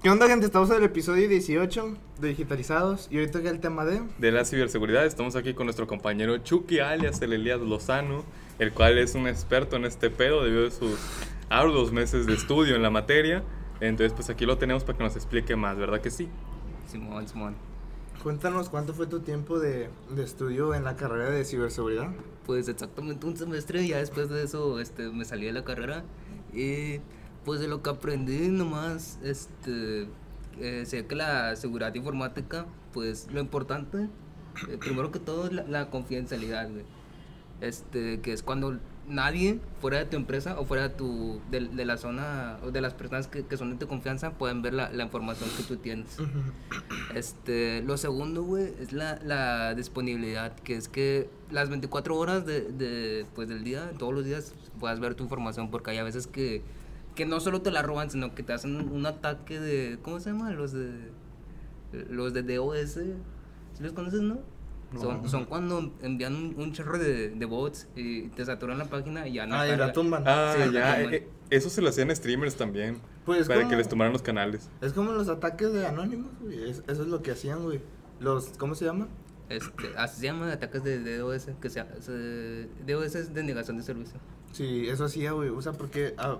¿Qué onda, gente? Estamos en el episodio 18 de Digitalizados y hoy toca el tema de... de la ciberseguridad. Estamos aquí con nuestro compañero Chucky, alias el Elías Lozano, el cual es un experto en este pedo debido a sus arduos meses de estudio en la materia. Entonces, pues aquí lo tenemos para que nos explique más, ¿verdad que sí? Simón, Simón. Cuéntanos cuánto fue tu tiempo de, de estudio en la carrera de ciberseguridad. Pues exactamente un semestre y ya después de eso este, me salí de la carrera y pues de lo que aprendí nomás, este, eh, sé que la seguridad informática, pues lo importante, eh, primero que todo es la, la confidencialidad, güey. Este, que es cuando nadie fuera de tu empresa o fuera de, tu, de, de la zona o de las personas que, que son de tu confianza pueden ver la, la información que tú tienes. Este, lo segundo, güey, es la, la disponibilidad, que es que las 24 horas de, de, pues, del día, todos los días, puedas ver tu información, porque hay a veces que, que no solo te la roban, sino que te hacen un, ataque de, ¿cómo se llama? Los de, los de DOS, ¿sí los conoces, no? Son, son cuando envían un, un chorro de, de bots y te saturan la página y ya no Ah, y la tumban. Ah, Sí, ya. como- eh, eso se lo hacían streamers también. Pues para como- que les tomaran los canales. Es como los ataques de Anonymous, güey. es- eso es lo que hacían, güey. Los, ¿cómo se llama? Este, así se llaman ataques de, de DOS, que se, se- DOS es denegación de servicio. Sí, eso hacía, güey. O sea, porque ah,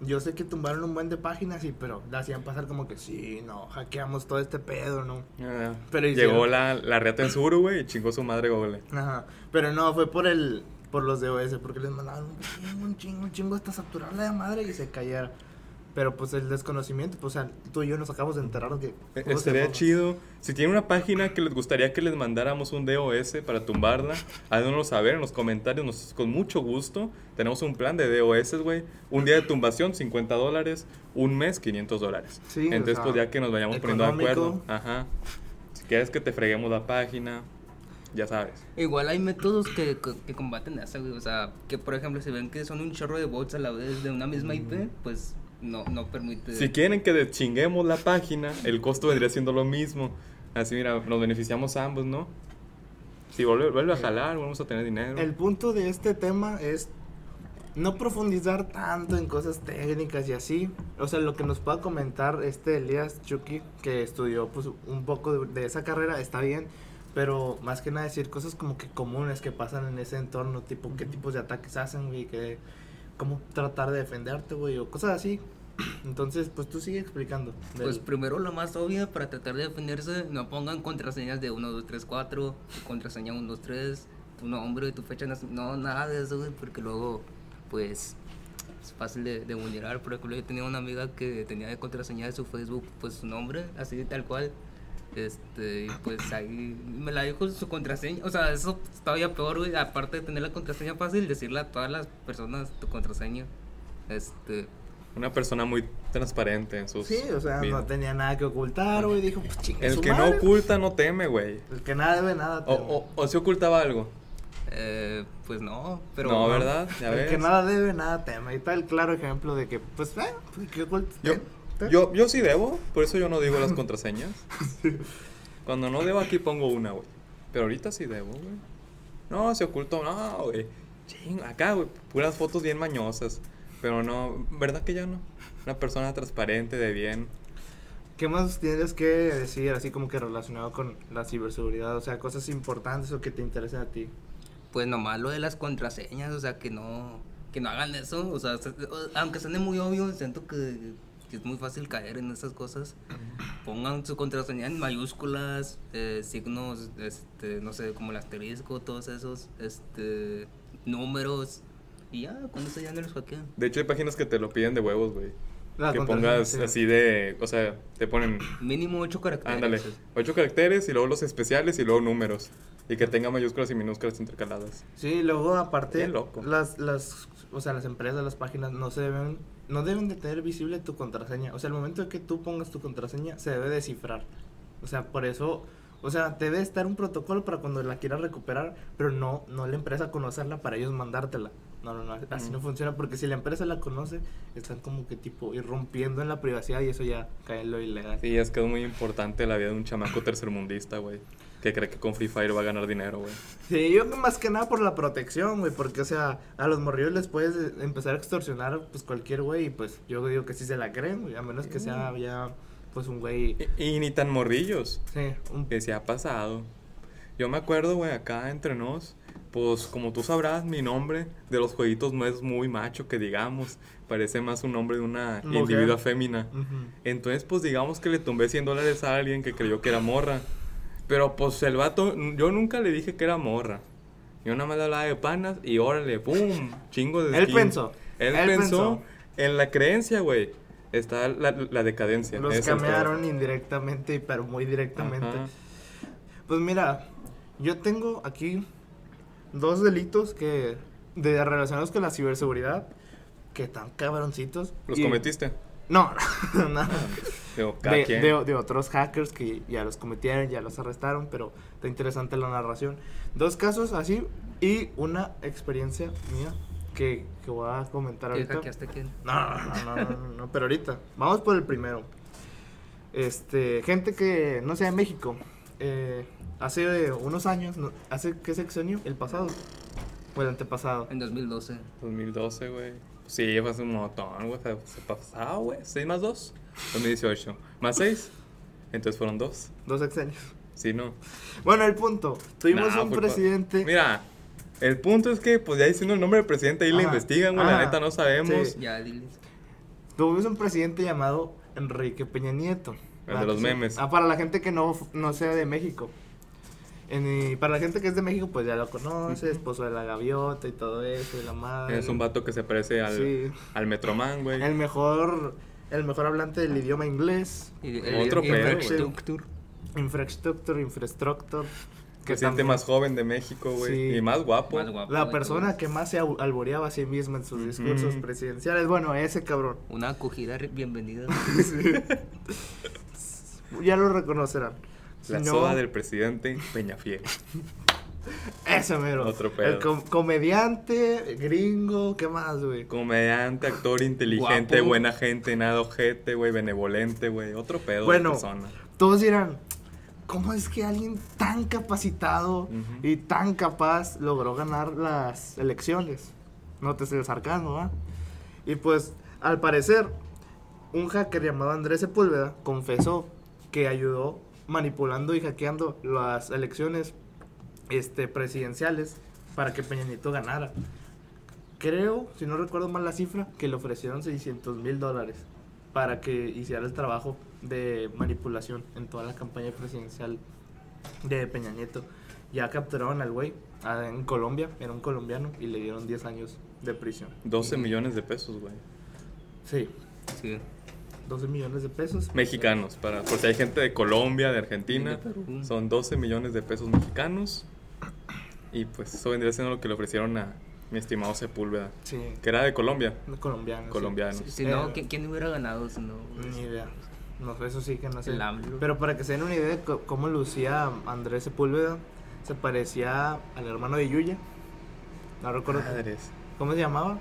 yo sé que tumbaron un buen de páginas, sí, pero la hacían pasar como que sí, no, hackeamos todo este pedo, ¿no? Ah, Pero Llegó la, la reata en Suru, güey, y chingó su madre Google. Ajá. Pero no, fue por el por los DOS, porque les mandaban un chingo, un chingo, un chingo hasta saturarla de madre y se cayera. Pero pues el desconocimiento, pues o sea, tú y yo nos acabamos de enterar de que... Eh, se Estaría chido. Si tienen una página que les gustaría que les mandáramos un DOS para tumbarla, háganoslo saber en los comentarios. Nos, con mucho gusto. Tenemos un plan de DOS, güey. Un día de tumbación, 50 dólares. Un mes, 500 dólares. Sí, o Entonces, sea, pues ya que nos vayamos poniendo de económico. acuerdo. Ajá. Si quieres que te freguemos la página, ya sabes. Igual hay métodos que, que, que combaten eso, güey. O sea, que por ejemplo, si ven que son un chorro de bots a la vez de una misma IP, pues no, no permite. Si quieren que deschinguemos la página, el costo vendría siendo lo mismo. Así, mira, nos beneficiamos ambos, ¿no? Si vuelve, vuelve a jalar, vamos a tener dinero. El punto de este tema es no profundizar tanto en cosas técnicas y así. O sea, lo que nos pueda comentar este Elías Chucky, que estudió pues un poco de, de esa carrera, está bien. Pero más que nada decir cosas como que comunes que pasan en ese entorno, tipo qué tipos de ataques hacen, güey, que cómo tratar de defenderte, güey, o cosas así. Entonces, pues tú sigue explicando. del- Pues primero la más obvia para tratar de defenderse, no pongan contraseñas de 1, 2, 3, 4, contraseña 1, 2, 3, tu nombre y tu fecha de no, nada de eso, güey, porque luego, pues, es fácil de, de vulnerar. Por ejemplo, yo tenía una amiga que tenía de contraseña de su Facebook, pues su nombre, así tal cual, este, y pues ahí me la dijo su contraseña, o sea, eso es todavía peor, güey, aparte de tener la contraseña fácil, decirle a todas las personas tu contraseña, este... Una persona muy transparente en sus. Sí, o sea, no tenía nada que ocultar, güey, dijo, pues chingue El su que no oculta no teme, güey. El que nada debe nada. O, teme. o, o si ocultaba algo. Eh, pues no, pero... no, ¿verdad? Ya el ves. que nada debe, nada teme. Y está el claro ejemplo de que, pues, eh, pues, que ocult- Yo, yo, yo sí debo, por eso yo no digo las contraseñas. Cuando no debo aquí pongo una, güey. Pero ahorita sí debo, güey. No, se ocultó, no, güey. Ching, acá, güey, puras fotos bien mañosas. Pero no, ¿verdad que ya no? Una persona transparente, de bien. ¿Qué más tienes que decir, así como que relacionado con la ciberseguridad? O sea, cosas importantes o que te interesen a ti. Pues nomás lo de las contraseñas, o sea, que no, que no hagan eso, o sea, aunque suene muy obvio, siento que, que es muy fácil caer en esas cosas. Pongan su contraseña en mayúsculas, eh, signos, este, no sé, como el asterisco, todos esos, este, números, y ya, con eso ya no los hackean. De hecho, hay páginas que te lo piden de huevos, güey. La que pongas sí. así de. O sea, te ponen. Mínimo ocho caracteres. Ándale, ocho caracteres y luego los especiales y luego números. Y que tenga mayúsculas y minúsculas intercaladas. Sí, luego aparte, Bien loco. las, las, o sea, las empresas, las páginas no se deben, no deben de tener visible tu contraseña. O sea, el momento de que tú pongas tu contraseña se debe descifrar. O sea, por eso, o sea, debe estar un protocolo para cuando la quieras recuperar, pero no, no la empresa conocerla para ellos mandártela. No, no, no, así Mm. no funciona porque si la empresa la conoce, están como que tipo irrumpiendo en la privacidad y eso ya cae en lo ilegal. Sí, es que es muy importante la vida de un chamaco tercermundista, güey. Que cree que con Free Fire va a ganar dinero, güey. Sí, yo más que nada por la protección, güey, porque, o sea, a los morrillos les puedes empezar a extorsionar, pues, cualquier güey, y pues, yo digo que sí se la creen, güey, a menos que sea ya pues un güey, Y, y ni tan morrillos. sí, un, Que se ha pasado. Yo me acuerdo, güey, acá entre nos, pues como tú sabrás, mi nombre de los jueguitos no es muy macho, que digamos. Parece más un nombre de una Mujer. individua fémina. Entonces, pues digamos que le tumbé 100 dólares a alguien que creyó que era morra. Pero pues el vato, yo nunca le dije que era morra. Yo nada más le hablaba de panas y órale, ¡pum! Chingo de Él skin. pensó, Él, él pensó pensó. en la creencia, güey. Está la, la decadencia. Los cambiaron indirectamente, pero muy directamente. Ajá. Pues mira, yo tengo aquí dos delitos que de relacionados con la ciberseguridad que están cabroncitos. ¿Los y- cometiste? No, no. Cada De, de- de otros hackers que ya los cometieron, ya los arrestaron, pero está interesante la narración. Dos casos así y una experiencia mía que, que voy a comentar ¿Qué ahorita. hackeaste quién? No, no, no, no, no, no, no, pero ahorita. Vamos por el primero. Este, gente que, no sé, en México, eh, hace unos años, no- ¿hace qué sexenio? El pasado. O el antepasado. En 2012. 2012, güey. Sí, fue hace un montón, güey. Se, pasaba, güey. 6 más 2. 2018. Más 6. Entonces fueron 2. Dos sexenios. Sí, no. Bueno, el punto. Tuvimos Nah, un presidente. Mira, el punto es que, pues ya diciendo el nombre del presidente, ahí le investigan, güey. La neta no sabemos. Sí. Ya, diles. Tuvimos un presidente llamado Enrique Peña Nieto. El Ah, de los que sí. memes. Ah, para la gente que no, no sea de México. En- y para la gente que es de México, pues ya lo conoce, Ujú. esposo de la gaviota y todo eso, y la madre. Es un vato que se parece al, Sí. al Metroman, güey. El mejor, el mejor hablante del idioma inglés. Y- Otro y- pedo, infrastructure. Infrastructure, infrastructure. Que siente también- más joven de México, güey. Sí. Y más guapo. Más guapo La persona todos. que más se alboreaba a sí misma en sus discursos presidenciales. Bueno, ese cabrón. Una acogida bienvenida. Ya lo reconocerán. La no, soda del presidente Peñafiel. Ese mero. Otro pedo. El com- comediante, gringo, ¿qué más, güey? Comediante, actor inteligente, Guapo. buena gente, nada ojete, güey, benevolente, güey. Otro pedo Bueno. de persona. Todos dirán, ¿cómo es que alguien tan capacitado y tan capaz logró ganar las elecciones? No te el sarcasmo, ¿va? Y pues, al parecer, un hacker llamado Andrés Sepúlveda confesó que ayudó manipulando y hackeando las elecciones este, presidenciales para que Peña Nieto ganara. Creo, si no recuerdo mal la cifra, que le ofrecieron 600 mil dólares para que hiciera el trabajo de manipulación en toda la campaña presidencial de Peña Nieto. Ya capturaron al güey en Colombia, era un colombiano, y le dieron 10 años de prisión. 12 millones de pesos, güey. Sí, Sí. 12 millones de pesos. Mexicanos, para, por si hay gente de Colombia, de Argentina, De Perú. son 12 millones de pesos mexicanos. Y pues eso vendría siendo lo que le ofrecieron a mi estimado Sepúlveda, Sí, que era de Colombia. colombiano. sí. Colombiano. Si, si no, Eh, ¿quién, hubiera ganado? Si no, Ni idea. No sé, eso sí que no sé. Pero para que se den una idea de cómo lucía Andrés Sepúlveda, se parecía al hermano de Yuya. No recuerdo. Madres. ¿Cómo se llamaba?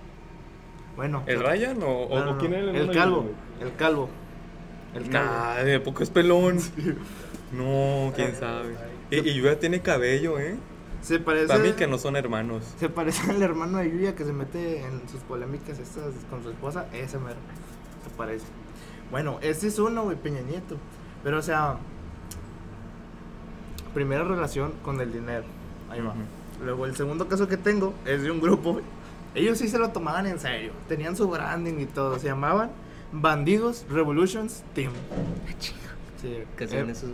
Bueno. ¿El Ryan o, No, no, o quién era El hermano de calvo. El calvo. El calvo. Nah, de poco es pelón. No, quién sabe. Y, y Yuya tiene cabello, ¿eh? Se parece. Para mí que no son hermanos. Se parece al hermano de Yuya que se mete en sus polémicas estas con su esposa. Ese mero. Se parece. Bueno, ese es uno, güey, Peña Nieto. Pero, o sea. Primera relación con el dinero. Ahí va. Luego, el segundo caso que tengo es de un grupo. Ellos sí se lo tomaban en serio. Tenían su branding y todo. Se llamaban Bandidos Revolutions Team. Sí, ¿Qué hacían era, esos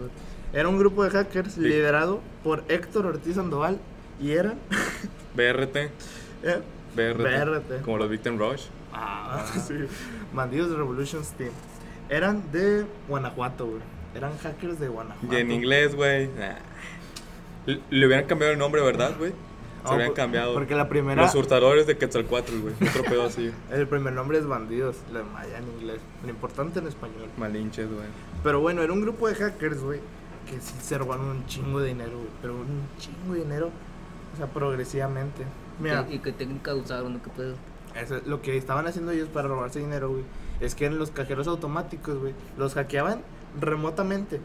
era un grupo de hackers liderado por Héctor Ortiz Sandoval y eran. BRT. eh, BRT. BRT. Como los Victim Rush. Ah, sí. Bandidos Revolutions Team. Eran de Guanajuato, güey. Eran hackers de Guanajuato. Y en inglés, güey. Le, le hubieran cambiado el nombre, ¿verdad, güey? Se por- cambiado. Porque la primera. Los hurtadores de Quetzalcoatl, güey. Otro pedo así. El primer nombre es Bandidos, la maya en inglés. Lo importante en español. Malinches, güey. Pero bueno, era un grupo de hackers, güey. Que sí se robaron un chingo de dinero, güey. Pero un chingo de dinero. O sea, progresivamente. Mira, ¿Qué- ¿Y qué técnica usaron? ¿Qué pedo? eso es lo que estaban haciendo ellos para robarse dinero, güey. Es que en los cajeros automáticos, güey, los hackeaban remotamente.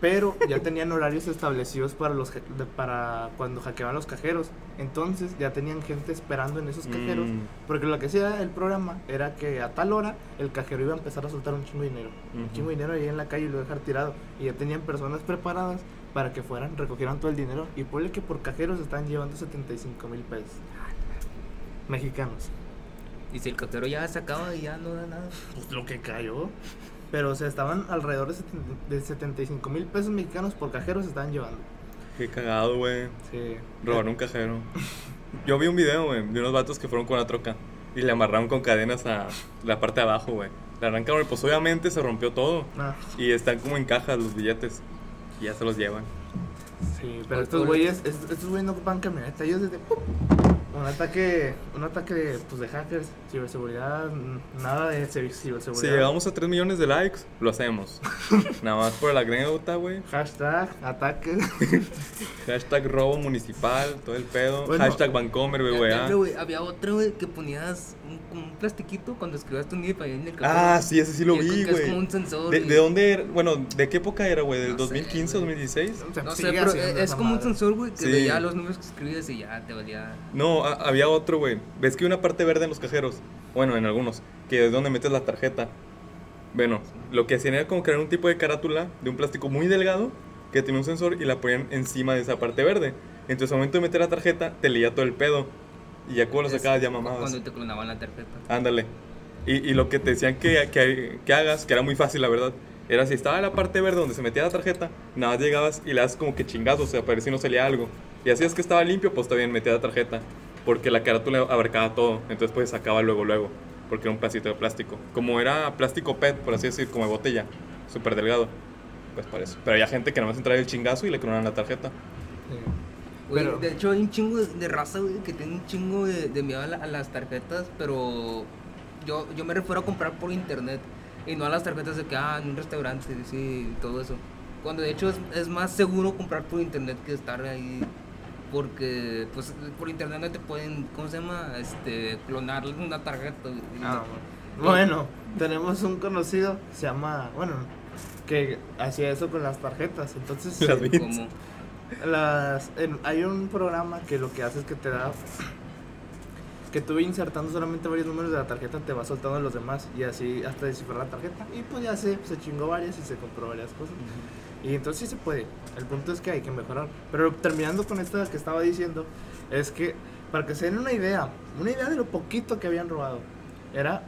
Pero ya tenían horarios establecidos para los para cuando hackeaban los cajeros. Entonces ya tenían gente esperando en esos cajeros. Mm. Porque lo que hacía el programa era que a tal hora el cajero iba a empezar a soltar un chingo de dinero. Un chingo de dinero ahí en la calle y lo iba a dejar tirado. Y ya tenían personas preparadas para que fueran, recogieran todo el dinero. Y ponle que por cajeros estaban llevando 75 mil pesos. Mexicanos. Y si el cajero ya se acaba y ya no da nada. Pues lo que cayó. Pero o sea, estaban alrededor de, 70 de 75 mil pesos mexicanos por cajeros se estaban llevando. Qué cagado, güey. Sí. Robaron un cajero. Yo vi un video, güey, de unos vatos que fueron con una troca y le amarraron con cadenas a la parte de abajo, güey. Le arrancaron pues obviamente se rompió todo. Ah, Y están como en cajas los billetes. Y ya se los llevan. sí, pero estos güeyes, est- estos güeyes no ocupan camioneta, ellos desde ¡pum! Un ataque, un ataque de, pues de hackers, ciberseguridad, nada de ciber- Si ciberseguridad. llegamos a 3 millones de likes, lo hacemos. Nada más por la anécdota, güey. Hashtag, ataque. Hashtag robo municipal, todo el pedo. Bueno. Hashtag Vancomer, güey, había otro, güey, que ponías como un plastiquito cuando escribías tu NIP ahí en el cajero. Ah, sí, ese sí lo vi, que Es güey. como un sensor. ¿De, y- de dónde era? Bueno, ¿de qué época era, güey? ¿Del No sé, 2015, güey. 2016? O sea, No sé, sigue pero es como un madre. sensor, güey, que Sí. veía los números que escribes y ya te valía. No, a- había otro, güey. ¿Ves que hay una parte verde en los cajeros? Bueno, en algunos. Que es donde metes la tarjeta. Bueno, lo que hacían era como crear un tipo de carátula de un plástico muy delgado que tenía un sensor y la ponían encima de esa parte verde. Entonces, al momento de meter la tarjeta, te leía todo el pedo. Y ya cuando lo sacabas, ya mamabas. Cuando te clonaban la tarjeta. Ándale. Y, y lo que te decían que, que, que hagas, que era muy fácil, la verdad, era si estaba en la parte verde donde se metía la tarjeta, nada más llegabas y le das como que chingazos, o sea, para ver si no salía algo. Y así es que estaba limpio, pues también metía la tarjeta. Porque la carátula abarcaba todo, entonces pues sacaba luego, luego. Porque era un pedacito de plástico. Como era plástico PET, por así decir, como de botella, súper delgado. Pues por eso. Pero había gente que nada más entraba el chingazo y le clonaban la tarjeta. Sí. Güey, Pero- de hecho hay un chingo de, de raza, güey, que tiene un chingo de, de miedo a, la- a las tarjetas, pero yo, yo me refiero a comprar por internet y no a las tarjetas de que, ah, en un restaurante, sí, todo eso. Cuando de hecho es, es más seguro comprar por internet que estar ahí, porque pues por internet no te pueden, ¿cómo se llama? Este, clonar una tarjeta. güey. Ah, bueno, tenemos un conocido, se llama, bueno, que hacía eso con las tarjetas. Entonces. Como, las, en- hay un programa que lo que hace es que te da, que tú insertando solamente varios números de la tarjeta te va soltando los demás y así hasta descifrar la tarjeta. Y pues ya se, se chingó varias y se compró varias cosas. Y entonces sí se puede. El punto es que hay que mejorar. Pero terminando con esto que estaba diciendo, es que para que se den una idea, una idea de lo poquito que habían robado, era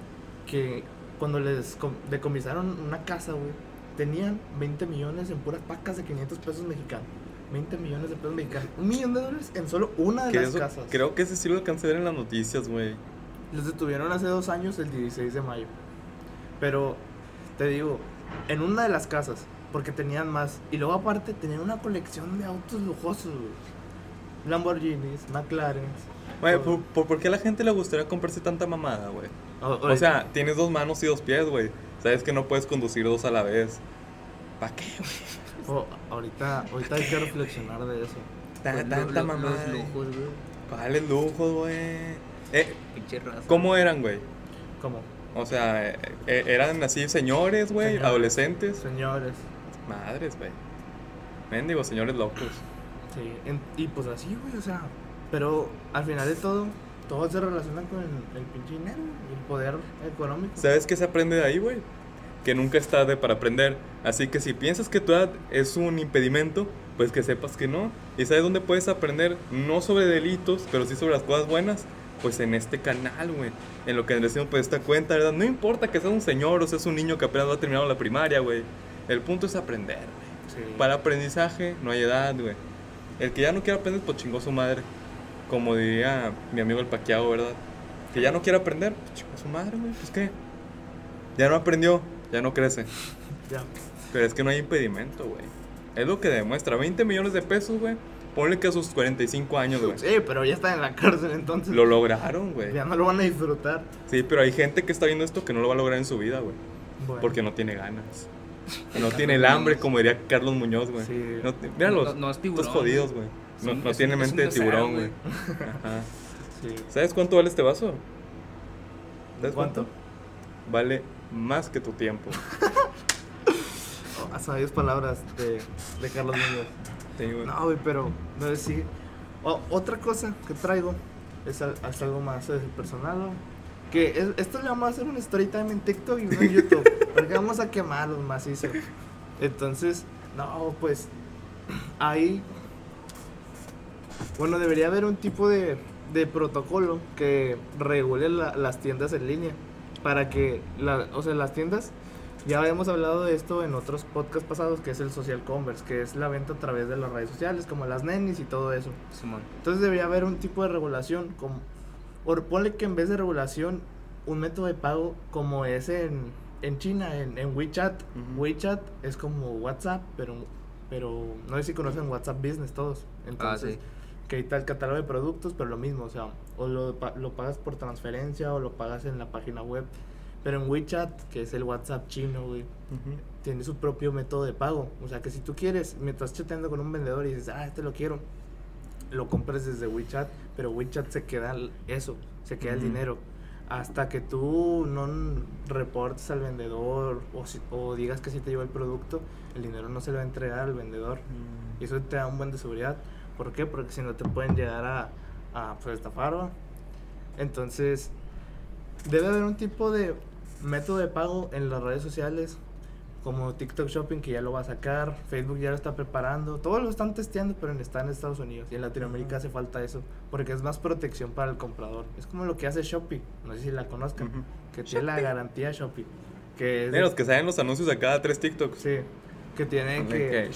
que cuando les com- decomisaron una casa, güey, tenían 20 millones en puras pacas de 500 pesos mexicanos. 20 millones de pesos mexicanos. Un millón de dólares en solo una de las eso- casas. creo que ese sí lo alcancé a ver en las noticias, güey. Los detuvieron hace dos años, el 16 de mayo. Pero, te digo, en una de las casas, porque tenían más. Y luego aparte tenían una colección de autos lujosos, güey. Lamborghinis, McLaren. Güey, ¿por, por, por qué a la gente le gustaría comprarse tanta mamada, güey? O sea, tienes dos manos y dos pies, güey. Sabes que no puedes conducir dos a la vez. ¿Para qué, güey? Oh, ahorita, ahorita hay que reflexionar de eso. Ta- pues, lo- tanta lo- mamada. Los lujos, güey. ¿Cuáles lujos, güey? Eh, Pinche raza. ¿Cómo eran, güey? ¿Cómo? O sea, eh, eh, eran así señores, güey, Señores. adolescentes. Señores. Madres, güey. Mendigos, señores locos. Sí, en- y pues así, güey, o sea. Pero al final de todo, todo se relaciona con el, el pinche dinero y el poder económico. ¿Sabes qué se aprende de ahí, güey? Que nunca es tarde para aprender. Así que si piensas que tu edad es un impedimento, pues que sepas que no. ¿Y sabes dónde puedes aprender? No sobre delitos, pero sí sobre las cosas buenas. Pues en este canal, güey. En lo que decimos, pues esta cuenta, ¿verdad? No importa que seas un señor o seas un niño que apenas va a terminar la primaria, güey. El punto es aprender, güey. Sí. Para aprendizaje no hay edad, güey. El que ya no quiere aprender, pues chingó su madre. Como diría mi amigo el paqueado, ¿verdad? Que ya no quiere aprender, pues chingó su madre, güey. Pues qué. Ya no aprendió, ya no crece. Ya. Pero es que no hay impedimento, güey. Es lo que demuestra. 20 millones de pesos, güey. Ponle que a sus 45 años, güey. Sí, pero ya está en la cárcel entonces. Lo lograron, güey. Ya no lo van a disfrutar. Sí, pero hay gente que está viendo esto que no lo va a lograr en su vida, güey. Bueno. Porque no tiene ganas. No tiene el hambre, como diría Carlos Muñoz, güey. Sí. No, míralos, No- no es tiburón, estos jodidos, güey. No, un- no tiene mente un de tiburón, güey. Ajá. Sí. ¿Sabes cuánto vale este vaso? ¿Sabes ¿Cuánto? Vale más que tu tiempo. Oh, sabias palabras de, de Carlos Muñoz. Sí, güey. No, güey, pero no sé si. o- otra cosa que traigo es, al- es algo más eh, personal, ¿no? Que es- esto le vamos a hacer un story time en TikTok y no en YouTube. porque vamos a quemarlos macizo. Entonces, no, pues. Ahí. Bueno, debería haber un tipo de, de protocolo que regule la- las tiendas en línea. Para que. La, o sea, las tiendas ya habíamos hablado de esto en otros podcasts pasados, que es el social commerce, que es la venta a través de las redes sociales, como las nenis y todo eso. Simón. Entonces debería haber un tipo de regulación, como, o ponle que en vez de regulación, un método de pago como es en, en China, en, en WeChat. WeChat es como WhatsApp, pero, pero no sé si conocen WhatsApp Business todos. Entonces, sí. Que ahí está el catálogo de productos, pero lo mismo, o sea, o lo, lo pagas por transferencia o lo pagas en la página web. Pero en WeChat, que es el WhatsApp chino, güey, Ujú. tiene su propio método de pago. O sea que si tú quieres, mientras chateando con un vendedor y dices, ah, este lo quiero, lo compres desde WeChat, pero WeChat se queda el- eso, se queda el Ujú. dinero. Hasta que tú no reportes al vendedor o, si- o digas que sí te lleva el producto, el dinero no se le va a entregar al vendedor. Y eso te da un buen de seguridad. ¿Por qué? Porque si no te pueden llegar a, a pues, estafar. ¿va? Entonces, debe haber un tipo de método de pago en las redes sociales, como TikTok Shopping, que ya lo va a sacar, Facebook ya lo está preparando, todos lo están testeando, pero está en Estados Unidos y en Latinoamérica hace falta eso, porque es más protección para el comprador. Es como lo que hace Shopee, no sé si la conozcan, Ujú. que tiene la garantía Shopee, que es De los que salen los anuncios a cada tres TikToks. sí, que tienen que que,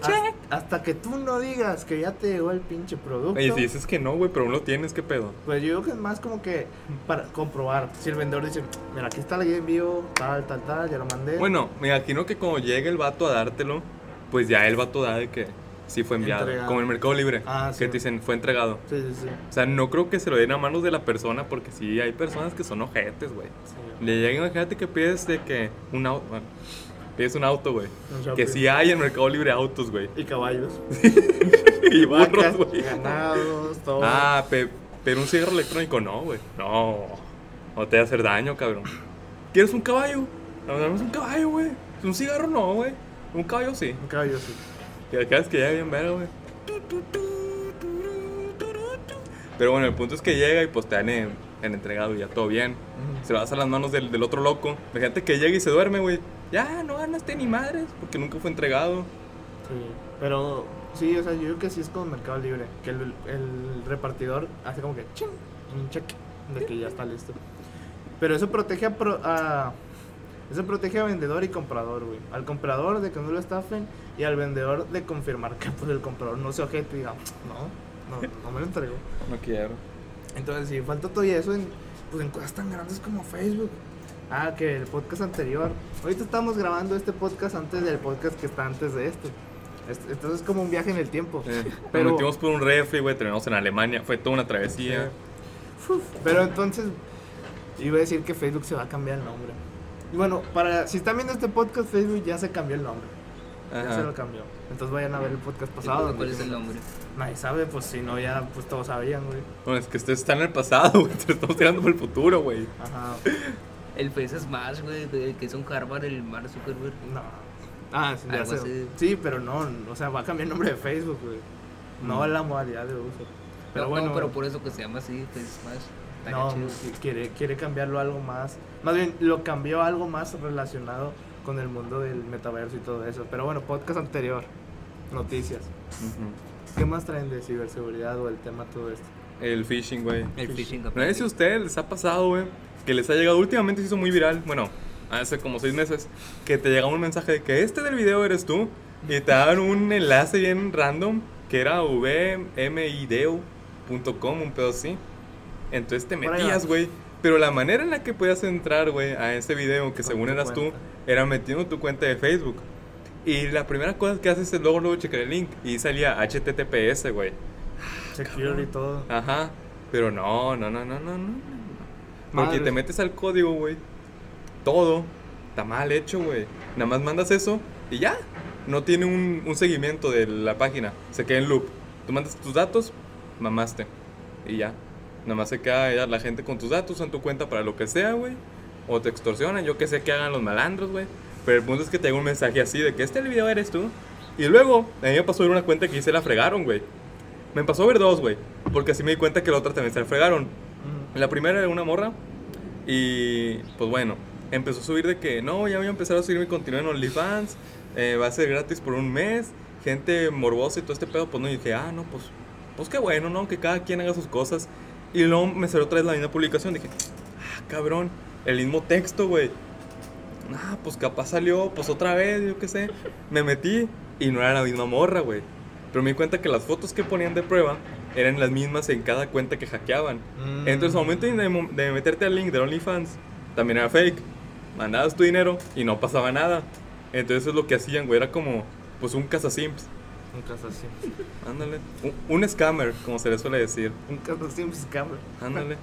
hasta, hasta que tú no digas que ya te llegó el pinche producto. Oye, si dices que no, güey, pero no lo tienes, ¿qué pedo? Pues yo creo que es más como que para comprobar. Si el vendedor dice, mira, aquí está la guía envío, tal, tal, tal, ya lo mandé. Bueno, me imagino que cuando llegue el vato a dártelo, pues ya el vato da de que sí fue enviado. Entregado. Como en el Mercado Libre, Ah, que sí. te dicen fue entregado. Sí, sí, sí. O sea, no creo que se lo den a manos de la persona porque sí hay personas que son ojetes, güey. sí. Le llega, imagínate que pides de que un auto, bueno, pides un auto, güey. Que sí hay en Mercado Libre autos, güey. Y caballos. y burros, güey. Ganados, todo. Ah, pe- pero un cigarro electrónico no, güey. No. No te va a hacer daño, cabrón. ¿Quieres un caballo? No, dame un caballo, güey. Un cigarro no, güey. Un caballo sí. Un caballo, sí. Que acá es que llega bien verga, güey. Pero bueno, el punto es que llega y pues te dan en, en entregado y ya todo bien. Se lo das a las manos del, del otro loco. La gente que llega y se duerme, güey. Ya, no ganaste ni madres porque nunca fue entregado. Sí. Pero sí, o sea, yo creo que sí es como Mercado Libre. Que el, el repartidor hace como que ching, un cheque de que ya está listo. Pero eso protege a, pro- a- eso protege a vendedor y comprador, güey. Al comprador de que no lo estafen y al vendedor de confirmar que pues el comprador no se ojete y diga, no, no, no me lo entregó. No quiero. Entonces, si falta todo eso en, pues, en cosas tan grandes como Facebook. Ah, que el podcast anterior. Ahorita estamos grabando este podcast antes del podcast que está antes de este. Entonces es como un viaje en el tiempo. Eh, Pero- Nos metimos por un refri, güey. Terminamos en Alemania. Fue toda una travesía. Uf, Pero entonces, iba a decir que Facebook se va a cambiar el nombre. Y bueno, para si están viendo este podcast, Facebook ya se cambió el nombre. Ya Ajá. se lo cambió. Entonces vayan a ver el podcast pasado. ¿Cuál es el nombre? Nadie sabe, pues si no, ya pues todos sabían, güey. Bueno, es que ustedes están en el pasado, güey. Te estamos tirando por el futuro, güey. Ajá. El Face Smash, güey, que es un Harvard, el Mark Zuckerberg. No. Ah, sí, ya sé. Sí, pero no, o sea, va a cambiar el nombre de Facebook, güey. No Mm. la modalidad de uso. Pero No, bueno, no, pero por eso que se llama así, Face Smash. No, quiere, quiere cambiarlo a algo más. Más bien, lo cambió a algo más relacionado con el mundo del metaverso y todo eso. Pero bueno, podcast anterior, noticias. Ujú. ¿Qué más traen de ciberseguridad o el tema todo esto? El phishing, güey. El phishing. No sé si a ustedes les ha pasado, güey, que les ha llegado, últimamente se hizo muy viral, bueno, hace como seis meses, que te llegaba un mensaje de que este del video eres tú, y te daban un enlace bien random, que era vmideo.com, un pedo así. Entonces te metías, güey. Pero la manera en la que podías entrar, güey, a ese video, que según eras tú, cuenta. era metiendo tu cuenta de Facebook. Y la primera cosa que haces es luego, luego checar el link. Y salía HTTPS, güey. Security y todo. Ajá. Pero no, no, no, no, no, no. Porque te metes al código, güey. Todo está mal hecho, güey. Nada más mandas eso y ya. No tiene un, un seguimiento de la página. Se queda en loop. Tú mandas tus datos, mamaste. Y ya. Nada más se queda ya la gente con tus datos en tu cuenta para lo que sea, güey. O te extorsionan, yo que sé que hagan los malandros, güey. Pero el punto es que te llega un mensaje así de que este video eres tú. Y luego, a mí me pasó ver una cuenta que se la fregaron, güey. Me pasó a ver dos, güey. Porque así me di cuenta que la otra también se la fregaron. La primera era una morra. Y pues bueno, empezó a subir de que no, ya voy a empezar a subir mi contenido en OnlyFans. eh, va a ser gratis por un mes. Gente morbosa y todo este pedo. Pues no, y dije, ah, no, pues, pues qué bueno, ¿no? Que cada quien haga sus cosas. Y luego me salió otra vez la misma publicación. Dije, ah, cabrón, el mismo texto, güey. Ah, pues capaz salió, pues otra vez, yo qué sé. Me metí y no era la misma morra, güey. Pero me di cuenta que las fotos que ponían de prueba eran las mismas en cada cuenta que hackeaban. Mm. Entonces, al momento de, de meterte al link de OnlyFans, también era fake. Mandabas tu dinero y no pasaba nada. Entonces, lo que hacían, güey, era como, pues, un cazasimps. Un así. Ándale. Un, un scammer, como se le suele decir. Un pues, scammer. Ándale.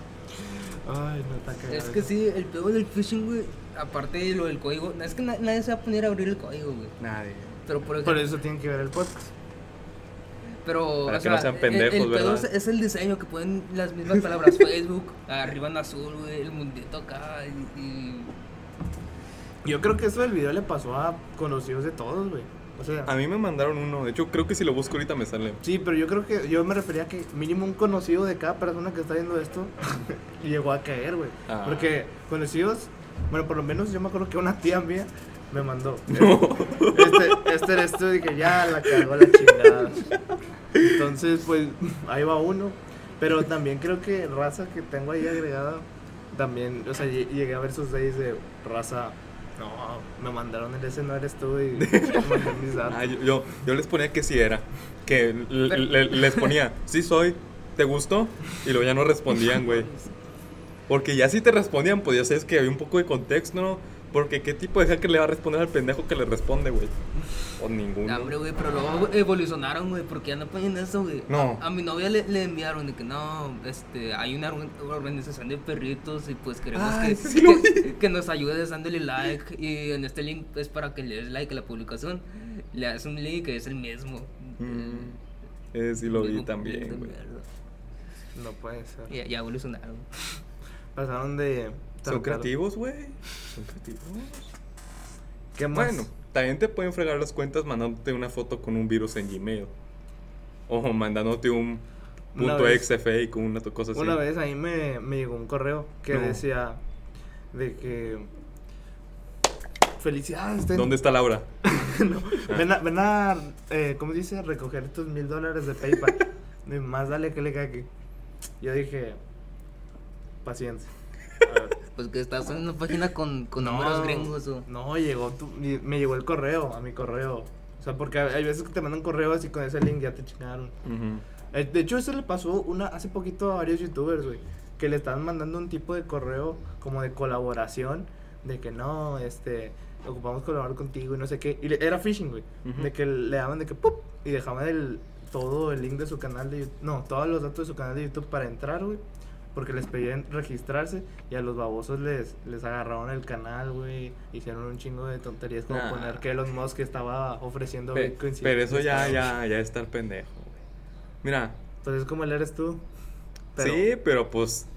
Ay, no está cagado. Es que sí, el peor del phishing, güey, aparte de lo del código, es que na- nadie se va a poner a abrir el código, güey. Nadie. Pero por ejemplo, Por eso tienen que ver el podcast. Pero Para o que no sea, sean el- pendejos, el, pedo ¿verdad? es, es el diseño que ponen las mismas palabras Facebook, arriba en azul, güey, el mundito acá y, y- Yo creo que eso del video le pasó a conocidos de todos, güey. O sea, A mí me mandaron uno. De hecho, creo que si lo busco ahorita me sale. sí, pero yo creo que yo me refería a que mínimo un conocido de cada persona que está viendo esto llegó a caer, güey. Ah. Porque conocidos, bueno, por lo menos yo me acuerdo que una tía mía me mandó. No. Este, este eres tú y que ya la cagó la chingada. Entonces, pues ahí va uno. Pero también creo que raza que tengo ahí agregada, también, o sea, lle- llegué a ver sus days de raza. No, me mandaron el ese no eres tú y mis datos. Ah, yo, yo, yo les ponía que sí era. Que l- le- les ponía, sí soy, ¿te gustó? Y luego ya no respondían, güey. Porque ya si te respondían, pues ya sabes que había un poco de contexto, ¿no? Porque qué tipo de hacker le va a responder al pendejo que le responde, güey. O ninguno. No, hombre, güey, pero luego evolucionaron, güey, porque ya no ponen eso, güey. No. A, a mi novia le, le enviaron de que no, este, hay una organ- organización de perritos y pues queremos Ay, que, sí que, que nos ayudes dándole like y en este link es para que le des like a la publicación. Le das un link que es el mismo. Mm, eh, sí lo vi también, güey. No puede ser. Ya, ya evolucionaron. Pasaron de. Son creativos, güey. Son creativos. ¿Qué más? Bueno, también te pueden fregar las cuentas mandándote una foto con un virus en Gmail. O mandándote un punto exe y una cosa así. Una vez ahí me, me llegó un correo que No. decía de que felicidades. ten- ¿Dónde está Laura? No, ven a, ven a, eh, ¿cómo dice? Recoger tus mil dólares de PayPal. Más dale que le cague. Yo dije, paciencia. Pues que estás en una página con, con números gringos o. no, llegó tu, me llegó el correo, a mi correo. O sea, porque hay veces que te mandan correos y con ese link ya te chingaron. Ujú. Eh, De hecho, eso le pasó una, hace poquito a varios youtubers, güey. Que le estaban mandando un tipo de correo como de colaboración. De que no, este, ocupamos colaborar contigo y no sé qué. Y le- era phishing, güey. Ujú. De que le daban de que ¡pup! Y dejaban el, todo el link de su canal de YouTube. No, todos los datos de su canal de YouTube para entrar, güey. Porque les pedían registrarse y a los babosos les, les agarraron el canal, güey. Hicieron un chingo de tonterías como Ah. poner que Elon Musk estaba ofreciendo Pe- y- pero eso ya, ya, ya está el pendejo, güey. Mira, es como el eres tú. Pero sí, pero pues,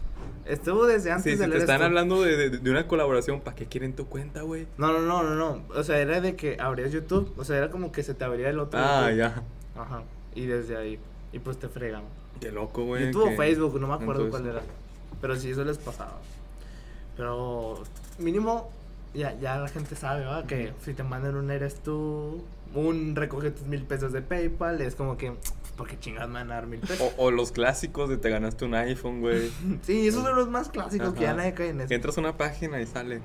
Estuvo desde antes sí, si del te están hablando de, de- de una colaboración, ¿para qué quieren tu cuenta, güey? No, no, no, no, no. O sea, era de que abrías YouTube. O sea, era como que se te abría el otro. Ah, YouTube. ya. Ajá. Y desde ahí. Y pues te fregan. Qué loco, güey. YouTube o que- Facebook, no me acuerdo Entonces, cuál era. Pero sí, eso les pasaba. Pero mínimo, ya, ya la gente sabe, ¿verdad? Que si te mandan un eres tú, un recoge tus mil pesos de PayPal, es como que, ¿por qué chingas me van a dar mil pesos? O, o los clásicos de te ganaste un iPhone, güey. Sí, esos son los más clásicos que ya Ajá. nadie cae en eso. Entras a una página y sale.